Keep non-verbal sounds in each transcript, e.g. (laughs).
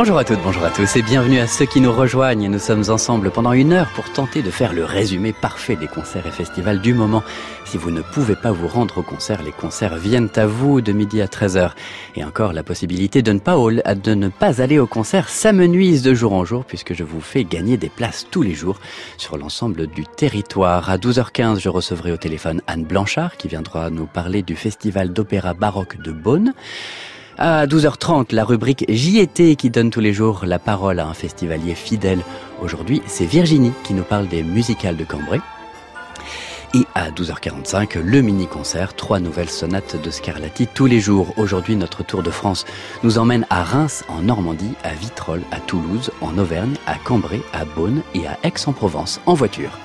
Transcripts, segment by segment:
Bonjour à toutes, bonjour à tous et bienvenue à ceux qui nous rejoignent. Nous sommes ensemble pendant une heure pour tenter de faire le résumé parfait des concerts et festivals du moment. Si vous ne pouvez pas vous rendre au concert, les concerts viennent à vous de midi à 13h. Et encore la possibilité de ne pas, de ne pas aller au concert s'amenuise de jour en jour puisque je vous fais gagner des places tous les jours sur l'ensemble du territoire. À 12h15, je recevrai au téléphone Anne Blanchard qui viendra nous parler du festival d'opéra baroque de Beaune. À 12h30, la rubrique JT qui donne tous les jours la parole à un festivalier fidèle. Aujourd'hui, c'est Virginie qui nous parle des musicales de Cambrai. Et à 12h45, le mini-concert, trois nouvelles sonates de Scarlatti tous les jours. Aujourd'hui, notre tour de France nous emmène à Reims, en Normandie, à Vitrolles, à Toulouse, en Auvergne, à Cambrai, à Beaune et à Aix-en-Provence, en voiture.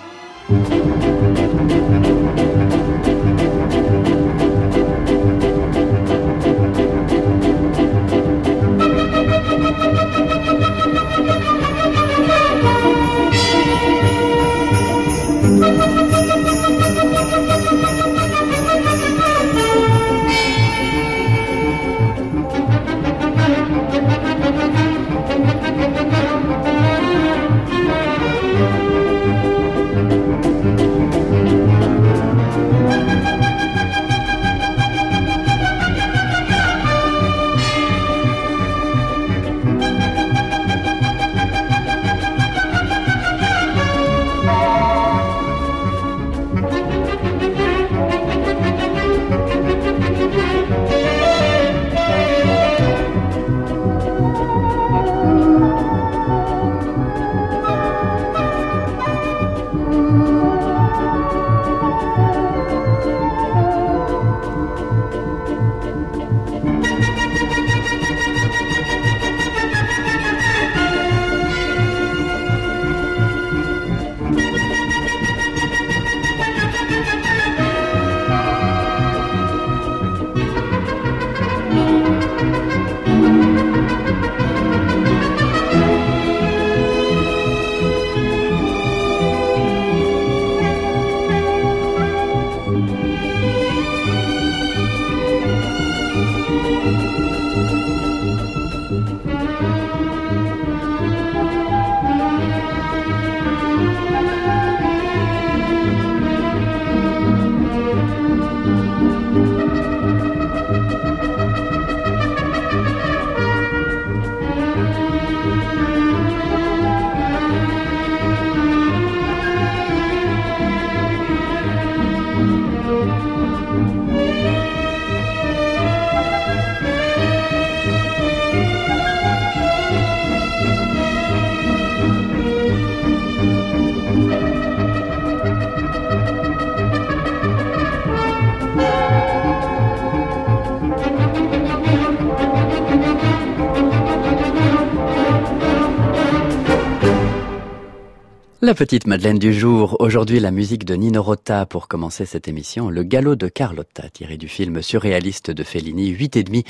Petite Madeleine du jour, aujourd'hui la musique de Nino Rota pour commencer cette émission, le galop de Carlotta tiré du film surréaliste de Fellini, 8 et demi.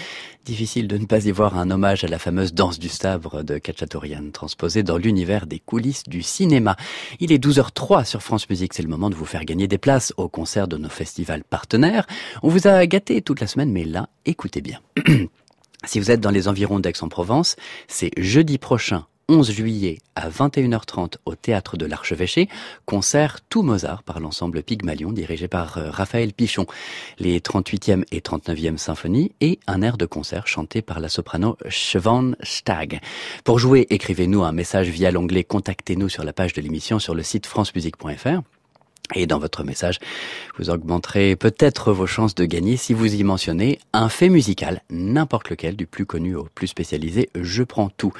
Difficile de ne pas y voir un hommage à la fameuse danse du sabre de Cacciatorian, transposée dans l'univers des coulisses du cinéma. Il est 12h03 sur France Musique, c'est le moment de vous faire gagner des places au concert de nos festivals partenaires. On vous a gâté toute la semaine, mais là, écoutez bien. (clears throat) Si vous êtes dans les environs d'Aix-en-Provence, c'est jeudi prochain 11 juillet à 21h30 au théâtre de l'Archevêché, concert Tout Mozart par l'ensemble Pygmalion dirigé par euh, Raphaël Pichon, les 38e et 39e symphonies et un air de concert chanté par la soprano Siobhan Stag. Pour jouer, écrivez-nous un message via l'onglet Contactez-nous sur la page de l'émission sur le site francemusique.fr. Et dans votre message, vous augmenterez peut-être vos chances de gagner si vous y mentionnez un fait musical, n'importe lequel, du plus connu au plus spécialisé, je prends tout.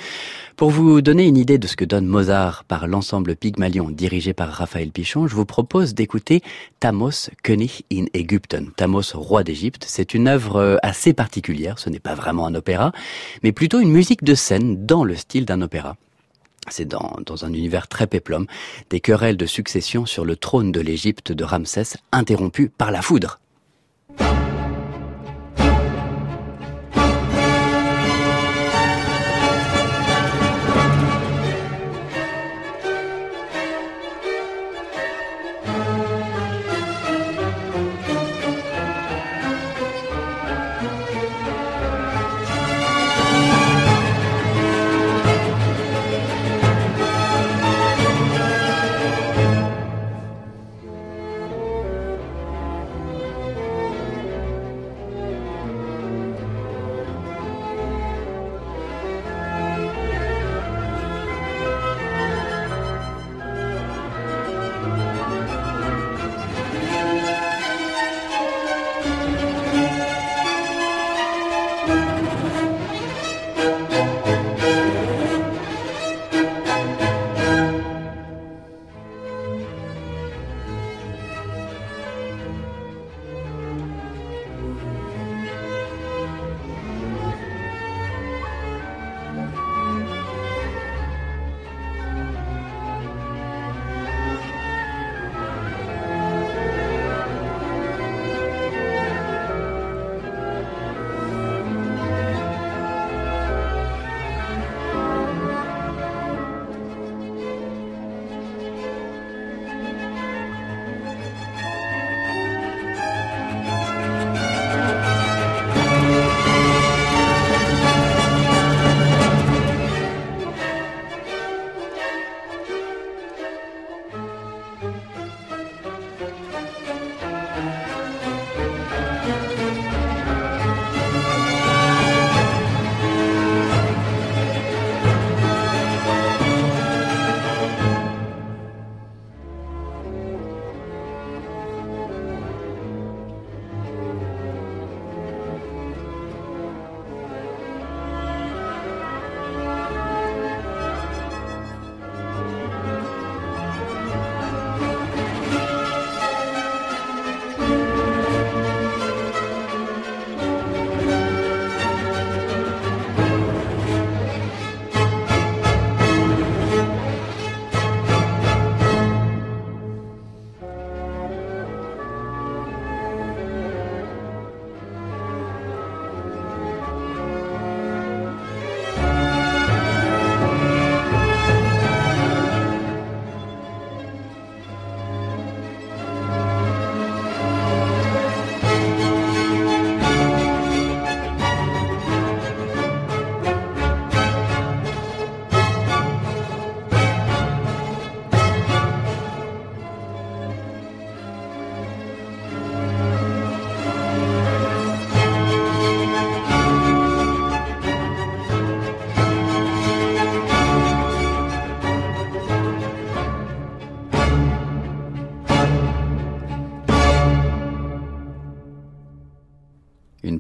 Pour vous donner une idée de ce que donne Mozart par l'ensemble Pygmalion dirigé par Raphaël Pichon, je vous propose d'écouter Thamos König in Ägypten. Thamos, roi d'Égypte, c'est une œuvre assez particulière, ce n'est pas vraiment un opéra, mais plutôt une musique de scène dans le style d'un opéra. C'est dans, dans, un univers très péplum, des querelles de succession sur le trône de l'Égypte de Ramsès interrompues par la foudre.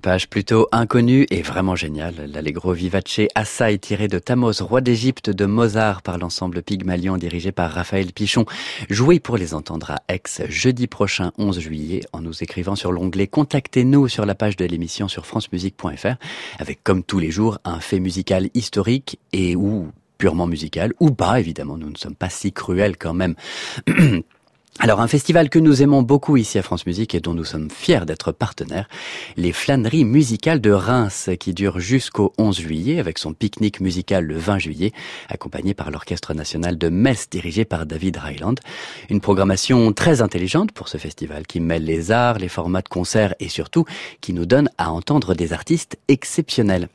Page plutôt inconnue et vraiment géniale. L'Allegro vivace Assai tiré de Thamos, roi d'Égypte de Mozart par l'ensemble Pygmalion dirigé par Raphaël Pichon. Joué pour les entendre à Aix jeudi prochain 11 juillet en nous écrivant sur l'onglet Contactez-nous sur la page de l'émission sur francemusique.fr avec comme tous les jours un fait musical historique et ou purement musical ou pas évidemment nous ne sommes pas si cruels quand même (clears throat) Alors un festival que nous aimons beaucoup ici à France Musique et dont nous sommes fiers d'être partenaires, les flâneries musicales de Reims qui dure jusqu'au 11 juillet avec son pique-nique musical le 20 juillet accompagné par l'Orchestre national de Metz dirigé par David Ryland. Une programmation très intelligente pour ce festival qui mêle les arts, les formats de concerts et surtout qui nous donne à entendre des artistes exceptionnels.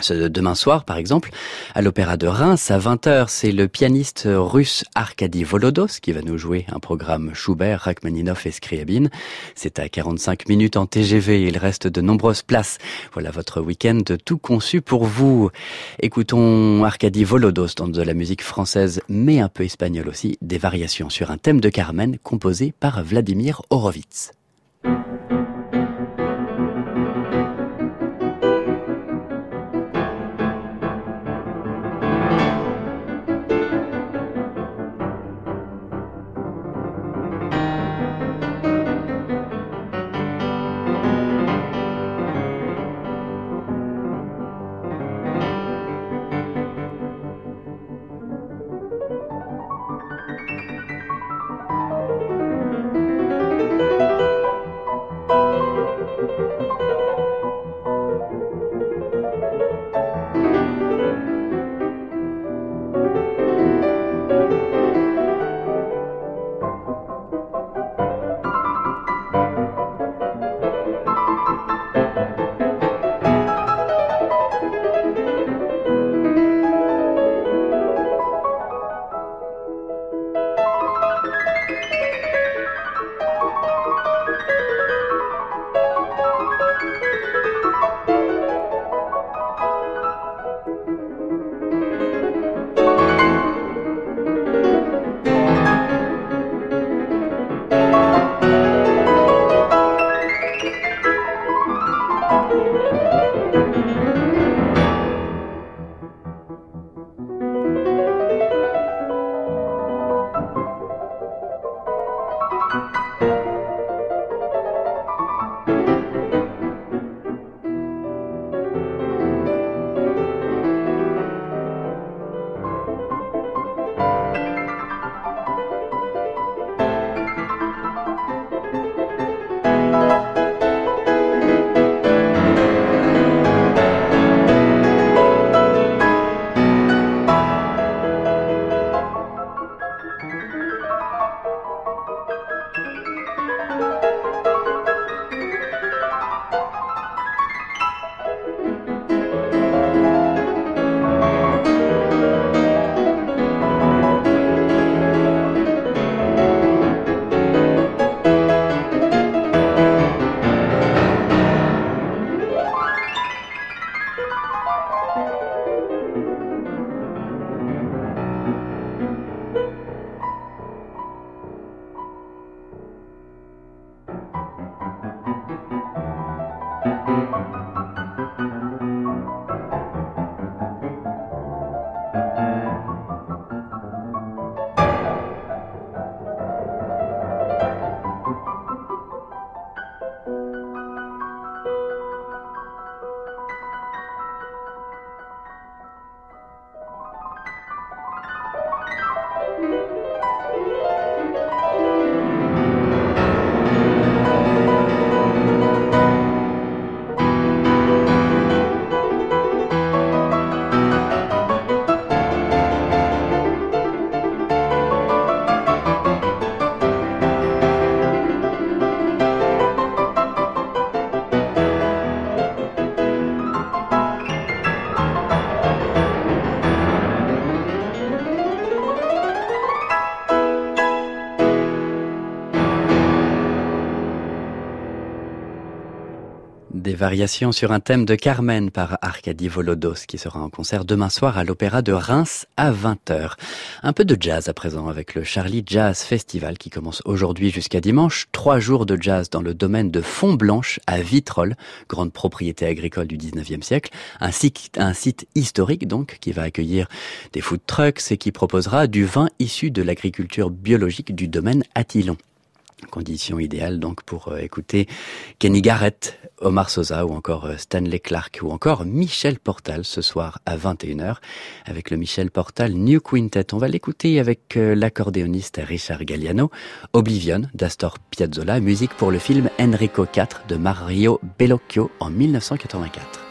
Ce demain soir, par exemple, à l'Opéra de Reims, à 20h, c'est le pianiste russe Arkady Volodos qui va nous jouer un programme Schubert, Rachmaninoff et Scriabine. C'est à 45 minutes en TGV, il reste de nombreuses places. Voilà votre week-end tout conçu pour vous. Écoutons Arkady Volodos dans de la musique française, mais un peu espagnole aussi, des variations sur un thème de Carmen composé par Vladimir Horowitz. Variations sur un thème de Carmen par Arkady Volodos qui sera en concert demain soir à l'Opéra de Reims à 20h. Un peu de jazz à présent avec le Charlie Jazz Festival qui commence aujourd'hui jusqu'à dimanche. Trois jours de jazz dans le domaine de Font-Blanche à Vitrolles, grande propriété agricole du 19e siècle. Un site, site historique donc qui va accueillir des food trucks et qui proposera du vin issu de l'agriculture biologique du domaine Attillon. Condition idéale donc pour euh, écouter Kenny Garrett, Omar Sosa ou encore euh, Stanley Clark ou encore Michel Portal ce soir à 21h avec le Michel Portal New Quintet. On va l'écouter avec euh, l'accordéoniste Richard Galliano, Oblivion d'Astor Piazzolla, musique pour le film Enrico IV de Mario Bellocchio en 1984.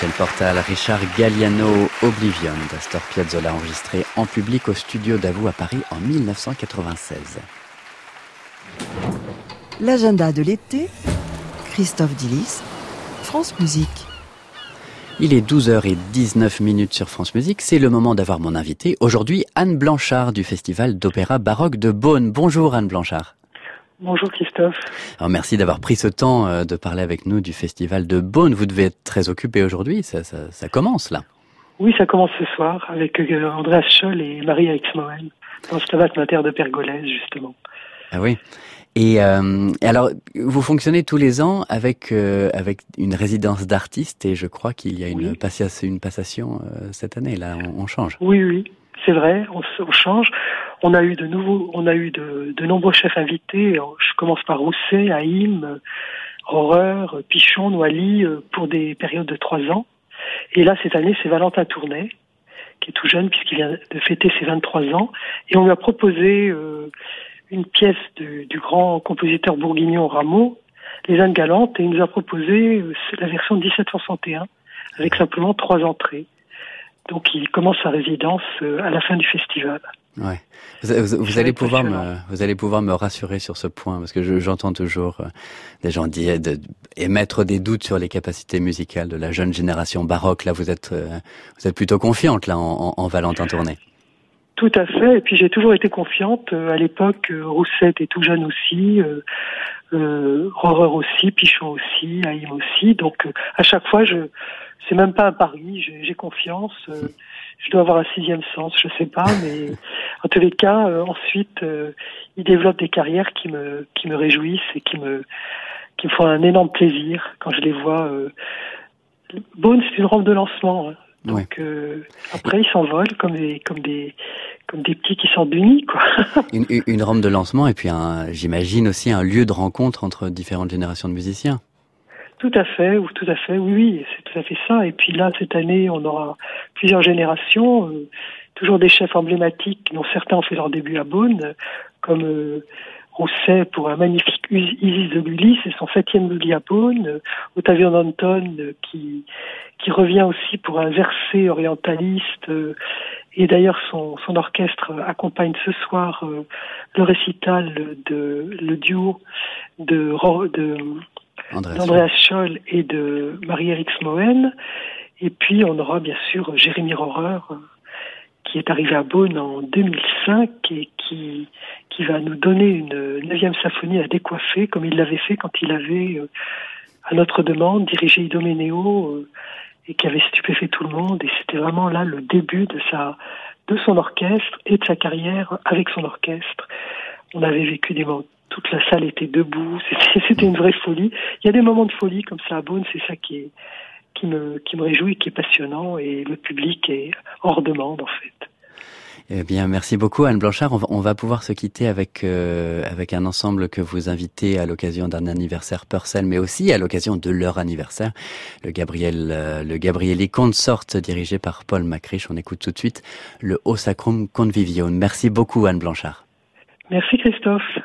Michel Portal, Richard Galliano, Oblivion d'Astor Piazzolla enregistré en public au studio d'Avou à Paris en 1996. L'agenda de l'été, Christophe Dillis, France Musique. Il est 12h19 minutes sur France Musique. C'est le moment d'avoir mon invité. Aujourd'hui, Anne Blanchard du Festival d'opéra baroque de Beaune. Bonjour Anne Blanchard. Bonjour Christophe. Alors merci d'avoir pris ce temps euh, de parler avec nous du festival de Beaune. Vous devez être très occupé aujourd'hui, ça, ça, ça, commence là. Oui, ça commence ce soir avec euh, Andreas Scholl et Marie Exmoen dans Stabat Mater de Pergolèse justement. Ah oui. Et, euh, et, alors, vous fonctionnez tous les ans avec euh, avec une résidence d'artistes et je crois qu'il y a une, oui. passation, une passation euh, cette année. Là, on, on change. Oui, oui, c'est vrai. On, on, change. On a eu de nouveaux, on a eu de, de nombreux chefs invités. Je commence par Rousset, Haïm, Horreur, Pichon, Noailly pour des périodes de trois ans. Et là, cette année, c'est Valentin Tournet qui est tout jeune puisqu'il vient de fêter ses 23 ans. Et on lui a proposé euh, une pièce du grand compositeur bourguignon Rameau, Les Indes Galantes, et il nous a proposé euh, la version de 1761 avec simplement trois entrées. Donc il commence sa résidence euh, à la fin du festival. Ouais. Vous, vous, vous allez pouvoir me, vous allez pouvoir me rassurer sur ce point parce que j'entends toujours euh, des gens dire de, émettre des doutes sur les capacités musicales de la jeune génération baroque. Là, vous êtes, euh, vous êtes plutôt confiante là en, en, en Valentin Tourné. Tout à fait. Et puis j'ai toujours été confiante. À l'époque, Rousset était tout jeune aussi, euh, euh, aussi, Pichon aussi, Haïm aussi. Donc à chaque fois, je, c'est même pas un pari. J'ai confiance. Euh, je dois avoir un sixième sens, je sais pas, mais (laughs) en tous les cas, euh, ensuite, euh, ils développent des carrières qui me qui me réjouissent et qui me qui me font un énorme plaisir quand je les vois. Euh... Bone, c'est une rampe de lancement. Hein. Donc ouais. après, ils s'envolent comme des comme des comme des petits qui sortent du nid, quoi. (laughs) une, une rampe de lancement et puis j'imagine aussi un lieu de rencontre entre différentes générations de musiciens. Tout à fait, ou tout à fait, oui, oui, c'est tout à fait ça. Et puis là, cette année, on aura plusieurs générations, euh, toujours des chefs emblématiques, dont certains ont fait leur début à Beaune, comme euh, Rousset pour un magnifique Isis de Lully, c'est son septième Lully à Beaune, euh, Ottavio Danton qui qui revient aussi pour un verset orientaliste. Euh, et d'ailleurs, son, son orchestre accompagne ce soir euh, le récital de le duo de, de d'Andreas Scholl et de Marie-Éric Smoen. Et puis, on aura bien sûr Jérémy Rohrer, qui est arrivé à Beaune en 2005 et qui, qui va nous donner une neuvième symphonie à décoiffer, comme il l'avait fait quand il avait, à notre demande, dirigé Idoménéo et qui avait stupéfait tout le monde. Et c'était vraiment là le début de sa, de son orchestre et de sa carrière avec son orchestre. On avait vécu des moments toute la salle était debout, (laughs) c'était une vraie folie. Il y a des moments de folie comme ça à Beaune, c'est ça qui est qui me qui me réjouit, qui est passionnant et le public est hors demande en fait. Eh bien, merci beaucoup Anne Blanchard. On va, on va pouvoir se quitter avec euh, avec un ensemble que vous invitez à l'occasion d'un anniversaire Purcell, mais aussi à l'occasion de leur anniversaire, le Gabriel euh, le Gabrieli Consort dirigé par Paul Macriche. On écoute tout de suite le Haut Sacrum Convivium. Merci beaucoup Anne Blanchard. Merci Christophe.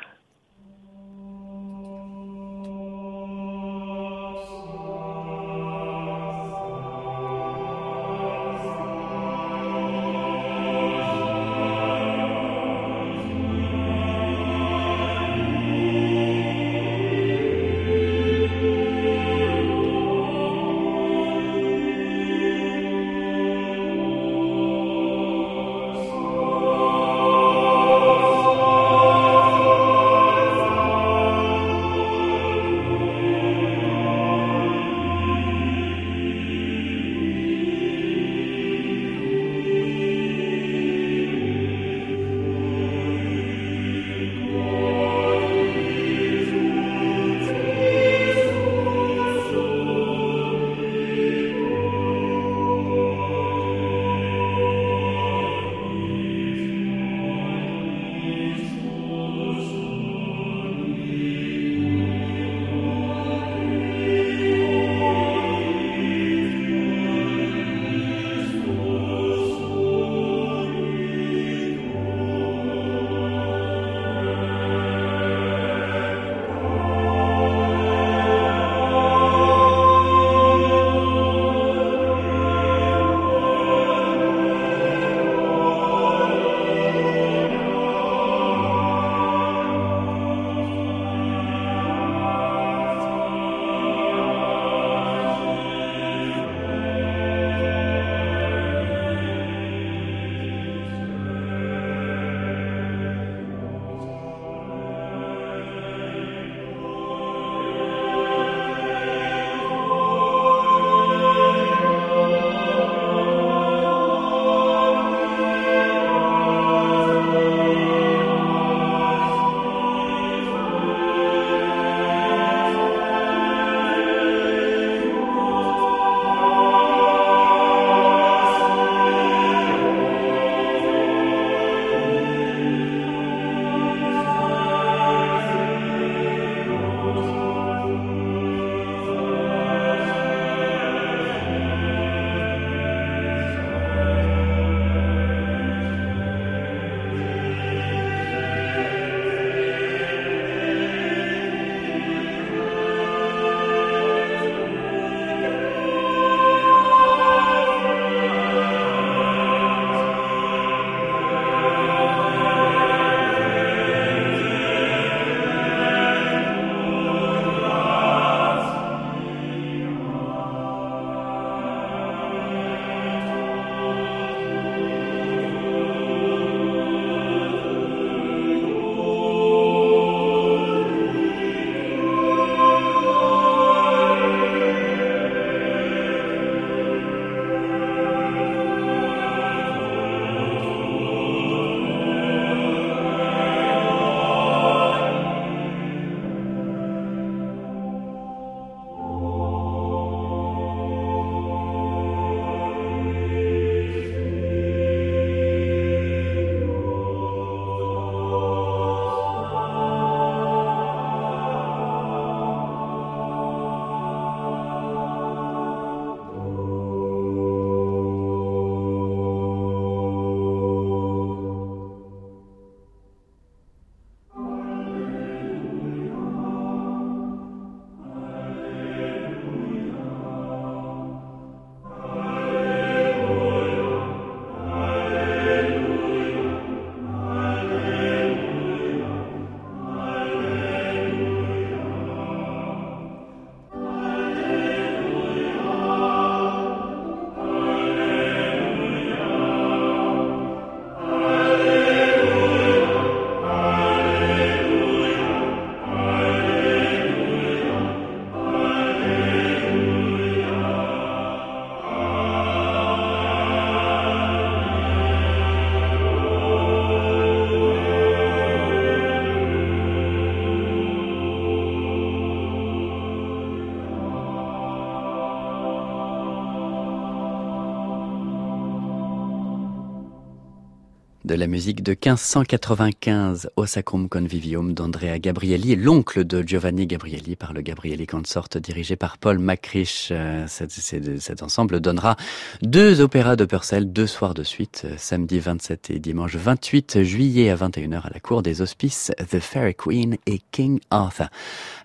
De la musique de 1595 au Sacrum Convivium d'Andrea Gabrielli, l'oncle de Giovanni Gabrielli par le Gabrielli Consort dirigé par Paul Macrich. Euh, cet, ensemble donnera deux opéras de Purcell deux soirs de suite, euh, samedi 27 et dimanche 28 juillet à 21h à la cour des hospices The Fairy Queen et King Arthur.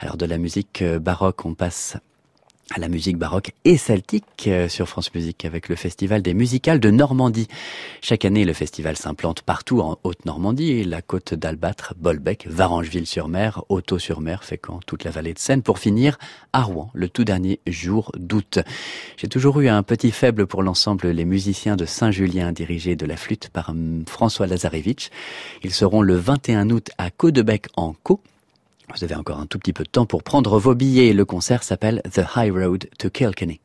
Alors de la musique euh, baroque, on passe à la musique baroque et celtique euh, sur France Musique avec le Festival des musicales de Normandie. Chaque année, le festival s'implante partout en Haute-Normandie, la côte d'Albâtre, Bolbec, Varangeville-sur-Mer, Auto-sur-Mer, Fécamp, toute la vallée de Seine, pour finir à Rouen, le tout dernier jour d'août. J'ai toujours eu un petit faible pour l'ensemble Les Musiciens de Saint-Julien, dirigés de la flûte par hum, François Lazarevitch. Ils seront le 21 août à Caudebec en Caux vous avez encore un tout petit peu de temps pour prendre vos billets. Le concert s'appelle The High Road to Kilkenny.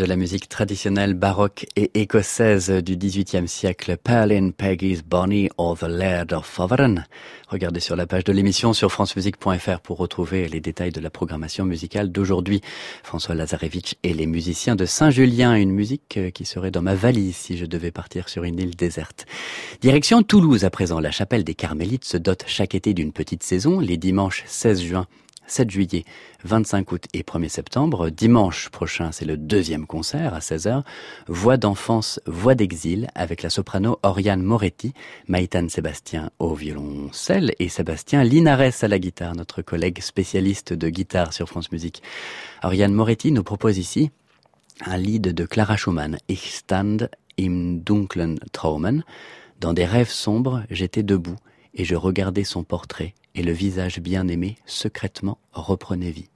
De la musique traditionnelle baroque et écossaise du XVIIIe siècle, Perlin Peggy's Bonnie or the Laird of Foveren. Regardez sur la page de l'émission sur francemusique.fr pour retrouver les détails de la programmation musicale d'aujourd'hui. François Lazarevitch et les musiciens de Saint-Julien, une musique qui serait dans ma valise si je devais partir sur une île déserte. Direction Toulouse à présent. La chapelle des Carmélites se dote chaque été d'une petite saison, les dimanches 16 juin 7 juillet, 25 août et 1er septembre. Dimanche prochain, c'est le deuxième concert à 16h. Voix d'enfance, voix d'exil avec la soprano Oriane Moretti, Maïtane Sébastien au violoncelle et Sébastien Linares à la guitare, notre collègue spécialiste de guitare sur France Musique. Oriane Moretti nous propose ici un lead de Clara Schumann, Ich stand im dunklen Traumen. Dans des rêves sombres, j'étais debout et je regardais son portrait et le visage bien-aimé secrètement reprenait vie.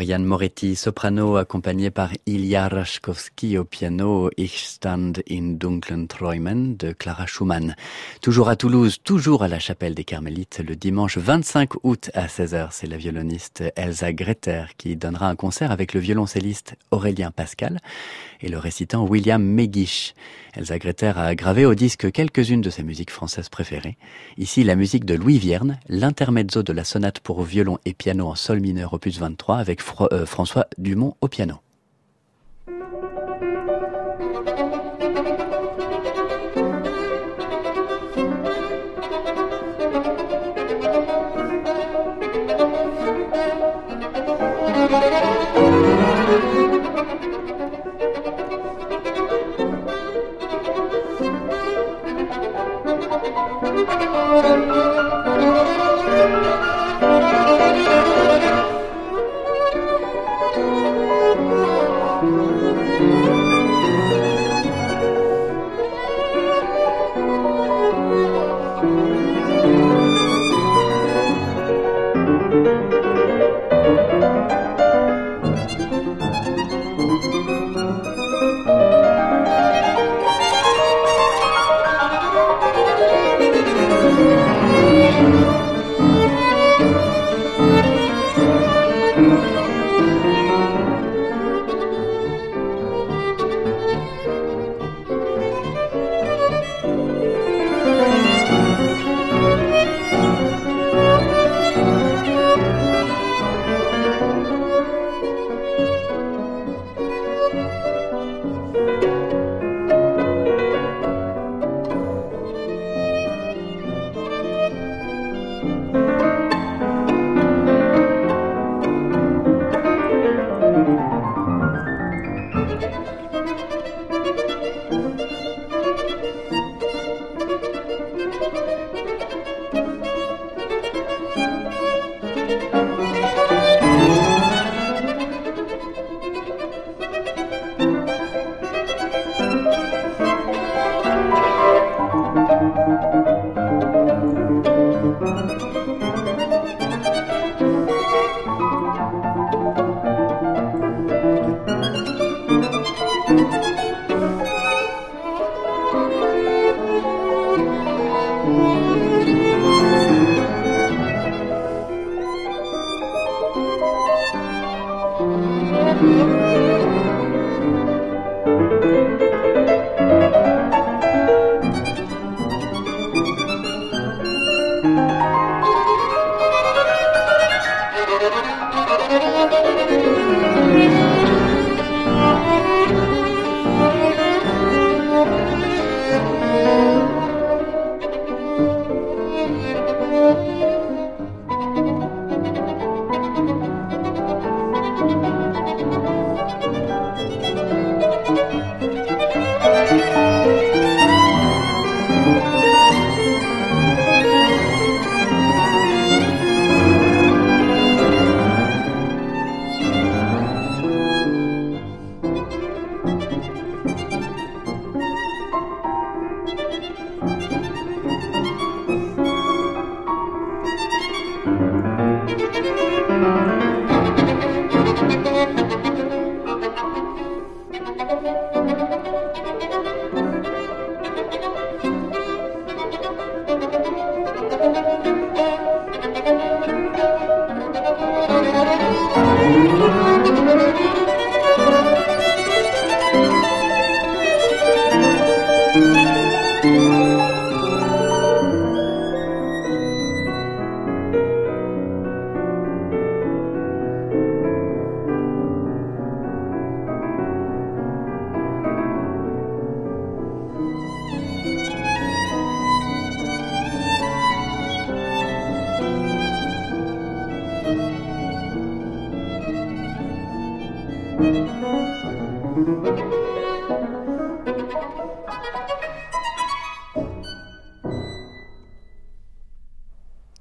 Oriane Moretti, soprano, accompagnée par Ilya Rashkovski au piano, Ich stand in dunklen Träumen de Clara Schumann. Toujours à Toulouse, toujours à la chapelle des Carmélites, le dimanche 25 août à 16h, c'est la violoniste Elsa Greter qui donnera un concert avec le violoncelliste Aurélien Pascal et le récitant William Megish. Elsa Greter a gravé au disque quelques-unes de ses musiques françaises préférées. Ici, la musique de Louis Vierne, l'intermezzo de la sonate pour violon et piano en sol mineur opus 23 avec euh, François Dumont au piano.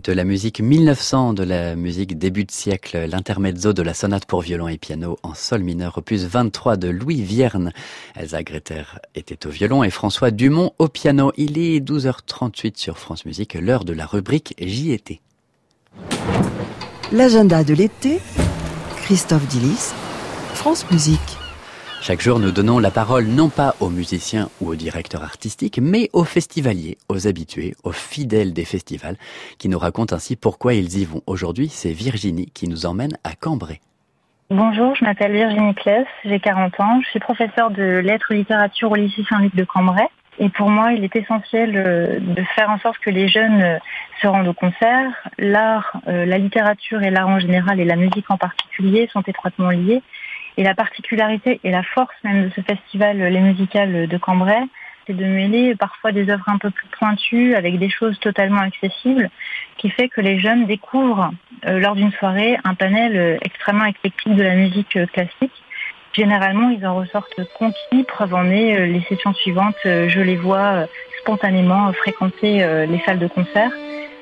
De la musique 1900, de la musique début de siècle, l'intermezzo de la sonate pour violon et piano en sol mineur, opus 23 de Louis Vierne. Elsa Greter était au violon et François Dumont au piano. Il est 12h38 sur France Musique, l'heure de la rubrique J'y étais. L'agenda de l'été Christophe Dillis, France Musique. Chaque jour, nous donnons la parole non pas aux musiciens ou aux directeurs artistiques, mais aux festivaliers, aux habitués, aux fidèles des festivals, qui nous racontent ainsi pourquoi ils y vont. Aujourd'hui, c'est Virginie qui nous emmène à Cambrai. Bonjour, je m'appelle Virginie Kless, j'ai 40 ans, je suis professeure de lettres et littérature au lycée Saint-Luc de Cambrai. Et pour moi, il est essentiel euh, de faire en sorte que les jeunes euh, se rendent au concert. L'art, euh, la littérature et l'art en général et la musique en particulier sont étroitement liés. Et la particularité et la force même de ce festival Les Musicales de Cambrai, c'est de mêler parfois des œuvres un peu plus pointues avec des choses totalement accessibles, qui fait que les jeunes découvrent euh, lors d'une soirée un panel euh, extrêmement éclectique de la musique euh, classique. Généralement, ils en ressortent conquis, preuve en est, les sessions suivantes, je les vois spontanément fréquenter les salles de concert.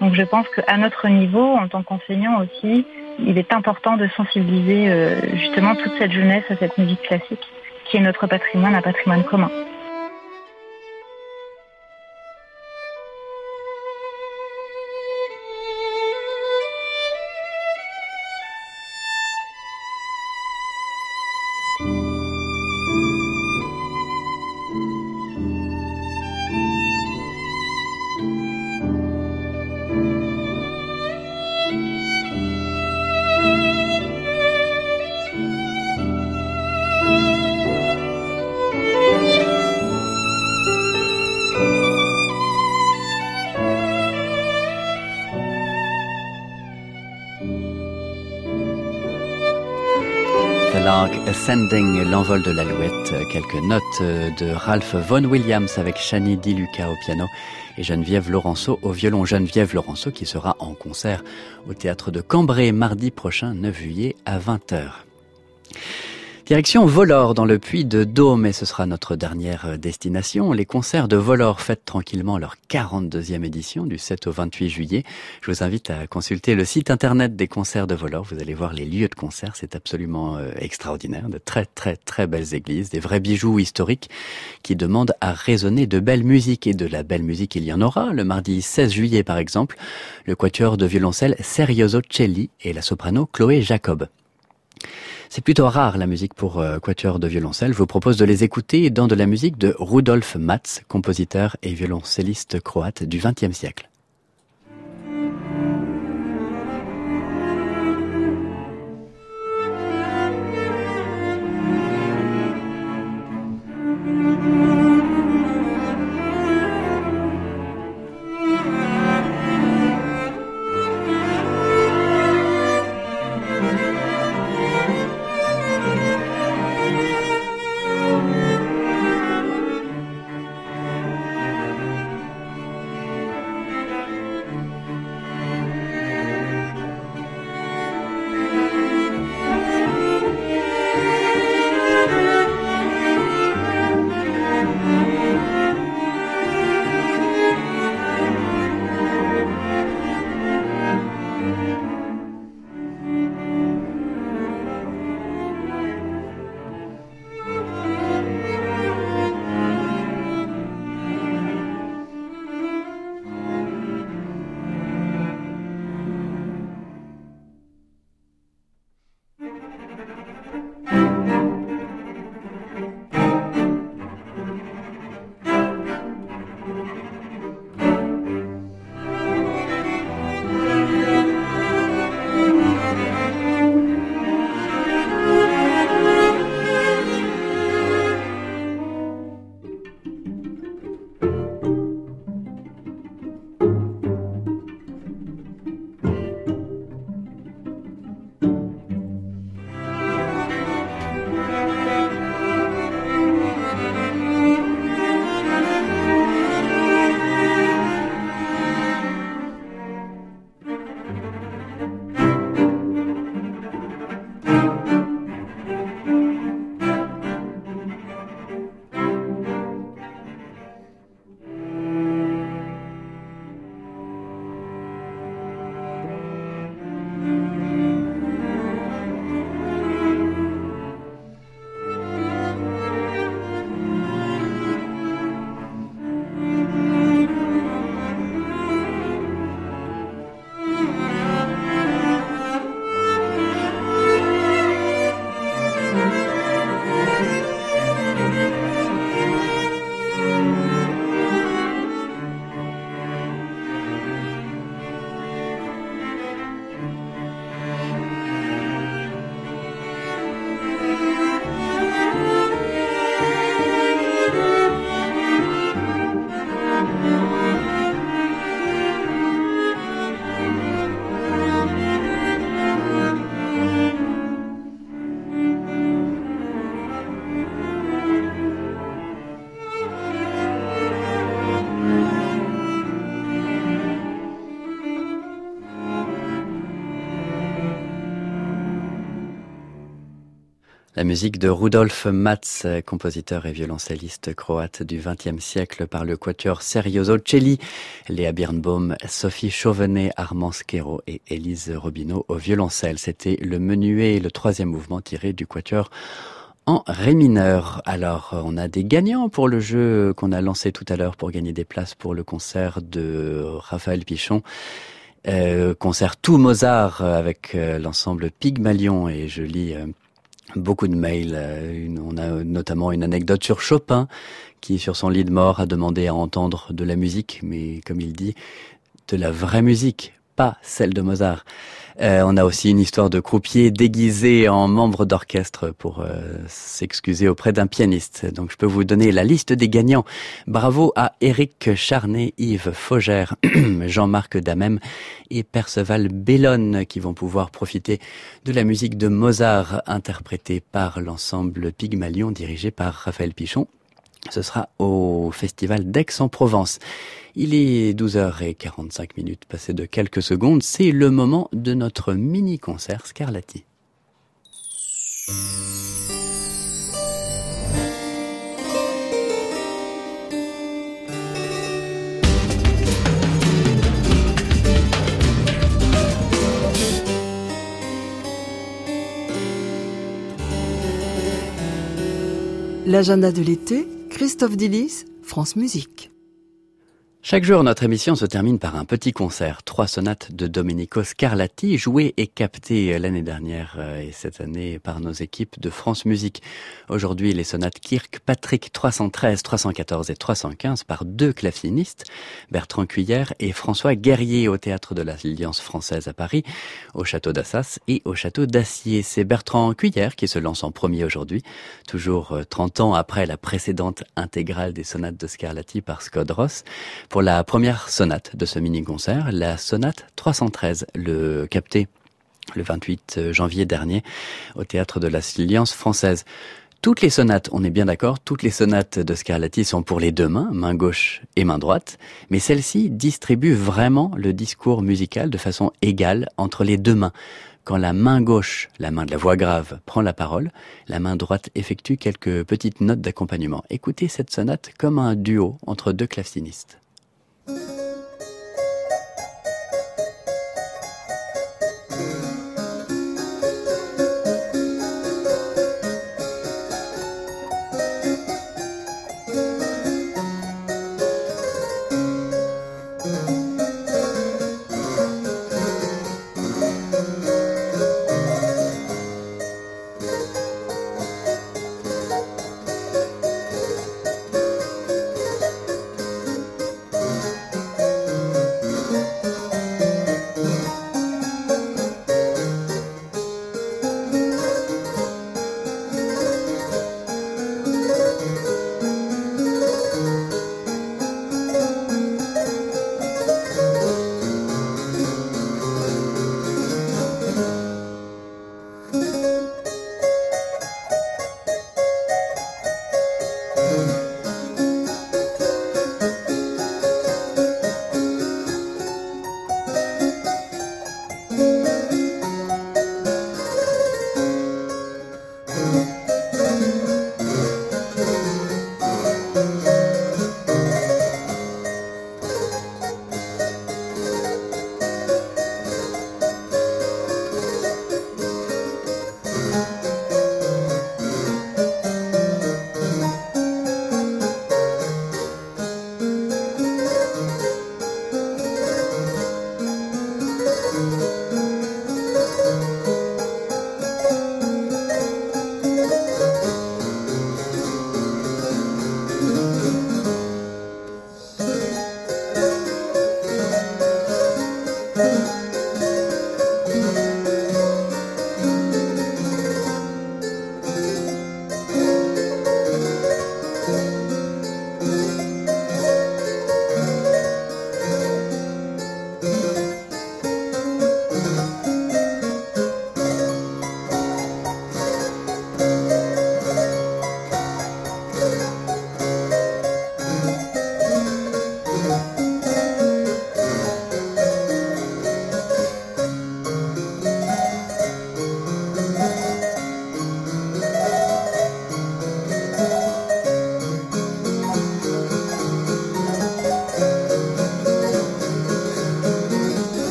Donc je pense qu'à notre niveau, en tant qu'enseignant aussi, il est important de sensibiliser euh, justement toute cette jeunesse à cette musique classique qui est notre patrimoine, un patrimoine commun. Ascending, l'envol de l'alouette, quelques notes de Ralph Vaughan Williams avec Shani Di Luca au piano et Geneviève Laurenceau au violon. Geneviève Laurenceau qui sera en concert au théâtre de Cambrai mardi prochain 9 juillet à 20h. Direction Volor dans le Puy de Dôme et ce sera notre dernière euh, destination. Les concerts de Volor fêtent tranquillement leur 42e édition du 7 au 28 juillet. Je vous invite à consulter le site internet des concerts de Volor. Vous allez voir les lieux de concert. C'est absolument euh, extraordinaire. De très très très belles églises, des vrais bijoux historiques qui demandent à résonner de belle musique et de la belle musique il y en aura. Le mardi 16 juillet par exemple, le quatuor de violoncelle Serioso Celli et la soprano Chloé Jacob. C'est plutôt rare la musique pour euh, quatuor de violoncelle. Je vous propose de les écouter dans de la musique de Rudolf Matz, compositeur et violoncelliste croate du XXe siècle. La musique de Rudolf Matz, compositeur et violoncelliste croate du XXe siècle par le quatuor Serioso Celli, Léa Birnbaum, Sophie Chauvenet, Armand Skero et Élise Robineau au violoncelle. C'était le menuet, le troisième mouvement tiré du quatuor en ré mineur. Alors, on a des gagnants pour le jeu qu'on a lancé tout à l'heure pour gagner des places pour le concert de Raphaël Pichon. Euh, concert tout Mozart avec euh, l'ensemble Pygmalion et je lis euh, beaucoup de mails. on a notamment une anecdote sur Chopin qui, sur son lit de mort, a demandé à entendre de la musique, mais comme il dit, de la vraie musique, pas celle de Mozart. Euh, on a aussi une histoire de croupier déguisé en membre d'orchestre pour euh, s'excuser auprès d'un pianiste. Donc je peux vous donner la liste des gagnants. Bravo à Eric Charnet, Yves Faugère, (clears throat) Jean-Marc Damem et Perceval Bellone qui vont pouvoir profiter de la musique de Mozart interprétée par l'ensemble Pygmalion dirigé par Raphaël Pichon. Ce sera au festival d'Aix-en-Provence. Il est 12h45 minutes passées de quelques secondes. C'est le moment de notre mini-concert Scarlatti. L'agenda de l'été, Christophe Dillis, France Musique. Chaque jour, notre émission se termine par un petit concert. Trois sonates de Domenico Scarlatti, jouées et captées l'année dernière euh, et cette année par nos équipes de France Musique. Aujourd'hui, les sonates Kirkpatrick 313, 314 et 315 par deux clavinistes, Bertrand Cuillère et François Guerrier au théâtre de l'Alliance française à Paris, au château d'Assas et au château d'Acier. C'est Bertrand Cuillère qui se lance en premier aujourd'hui, toujours 30 euh, ans après la précédente intégrale des sonates de Scarlatti par Scott Ross pour la première sonate de ce mini-concert, la sonate 313, le capté le 28 janvier dernier au théâtre de la Silience française. Toutes les sonates, on est bien d'accord, toutes les sonates de Scarlatti sont pour les deux mains, main gauche et main droite, mais celle-ci distribue vraiment le discours musical de façon égale entre les deux mains. Quand la main gauche, la main de la voix grave, prend la parole, la main droite effectue quelques petites notes d'accompagnement. Écoutez cette sonate comme un duo entre deux clavecinistes.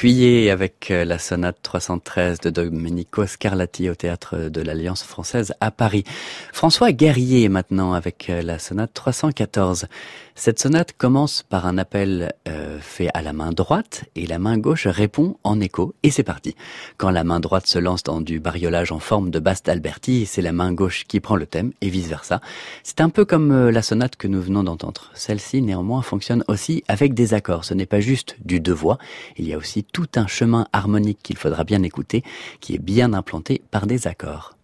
Cuillet avec euh, la sonate 313 de Domenico Scarlatti au théâtre de l'Alliance française à Paris. François Guerrier maintenant avec euh, la sonate 314. Cette sonate commence par un appel euh, fait à la main droite et la main gauche répond en écho et c'est parti. Quand la main droite se lance dans du bariolage en forme de basse d'Alberti, c'est la main gauche qui prend le thème et vice versa. C'est un peu comme euh, la sonate que nous venons d'entendre. Celle-ci néanmoins fonctionne aussi avec des accords. Ce n'est pas juste du deux voix, il y a aussi tout un chemin harmonique qu'il faudra bien écouter qui est bien implanté par des accords.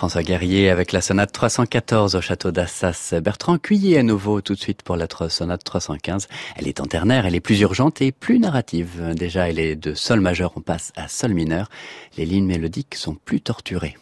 François Guerrier avec la sonate 314 au château d'Assas. Bertrand Cuillet à nouveau tout de suite pour la sonate 315. Elle est en ternaire, elle est plus urgente et plus narrative. Déjà, elle est de sol majeur, on passe à sol mineur. Les lignes mélodiques sont plus torturées.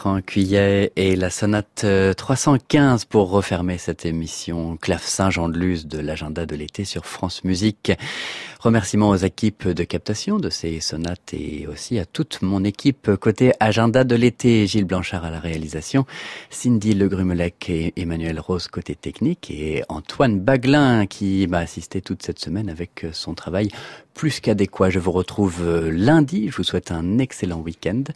Bertrand et la sonate 315 euh, pour refermer cette émission Clave Saint-Jean-de-Luz de l'agenda de l'été sur France Musique. Remerciements aux équipes de captation de ces sonates et aussi à toute mon équipe côté agenda de l'été. Gilles Blanchard à la réalisation, Cindy Legrumelec et Emmanuel Rose côté technique et Antoine Baglin qui m'a assisté toute cette semaine avec son travail plus qu'adéquat. Je vous retrouve lundi. Je vous souhaite un excellent week-end.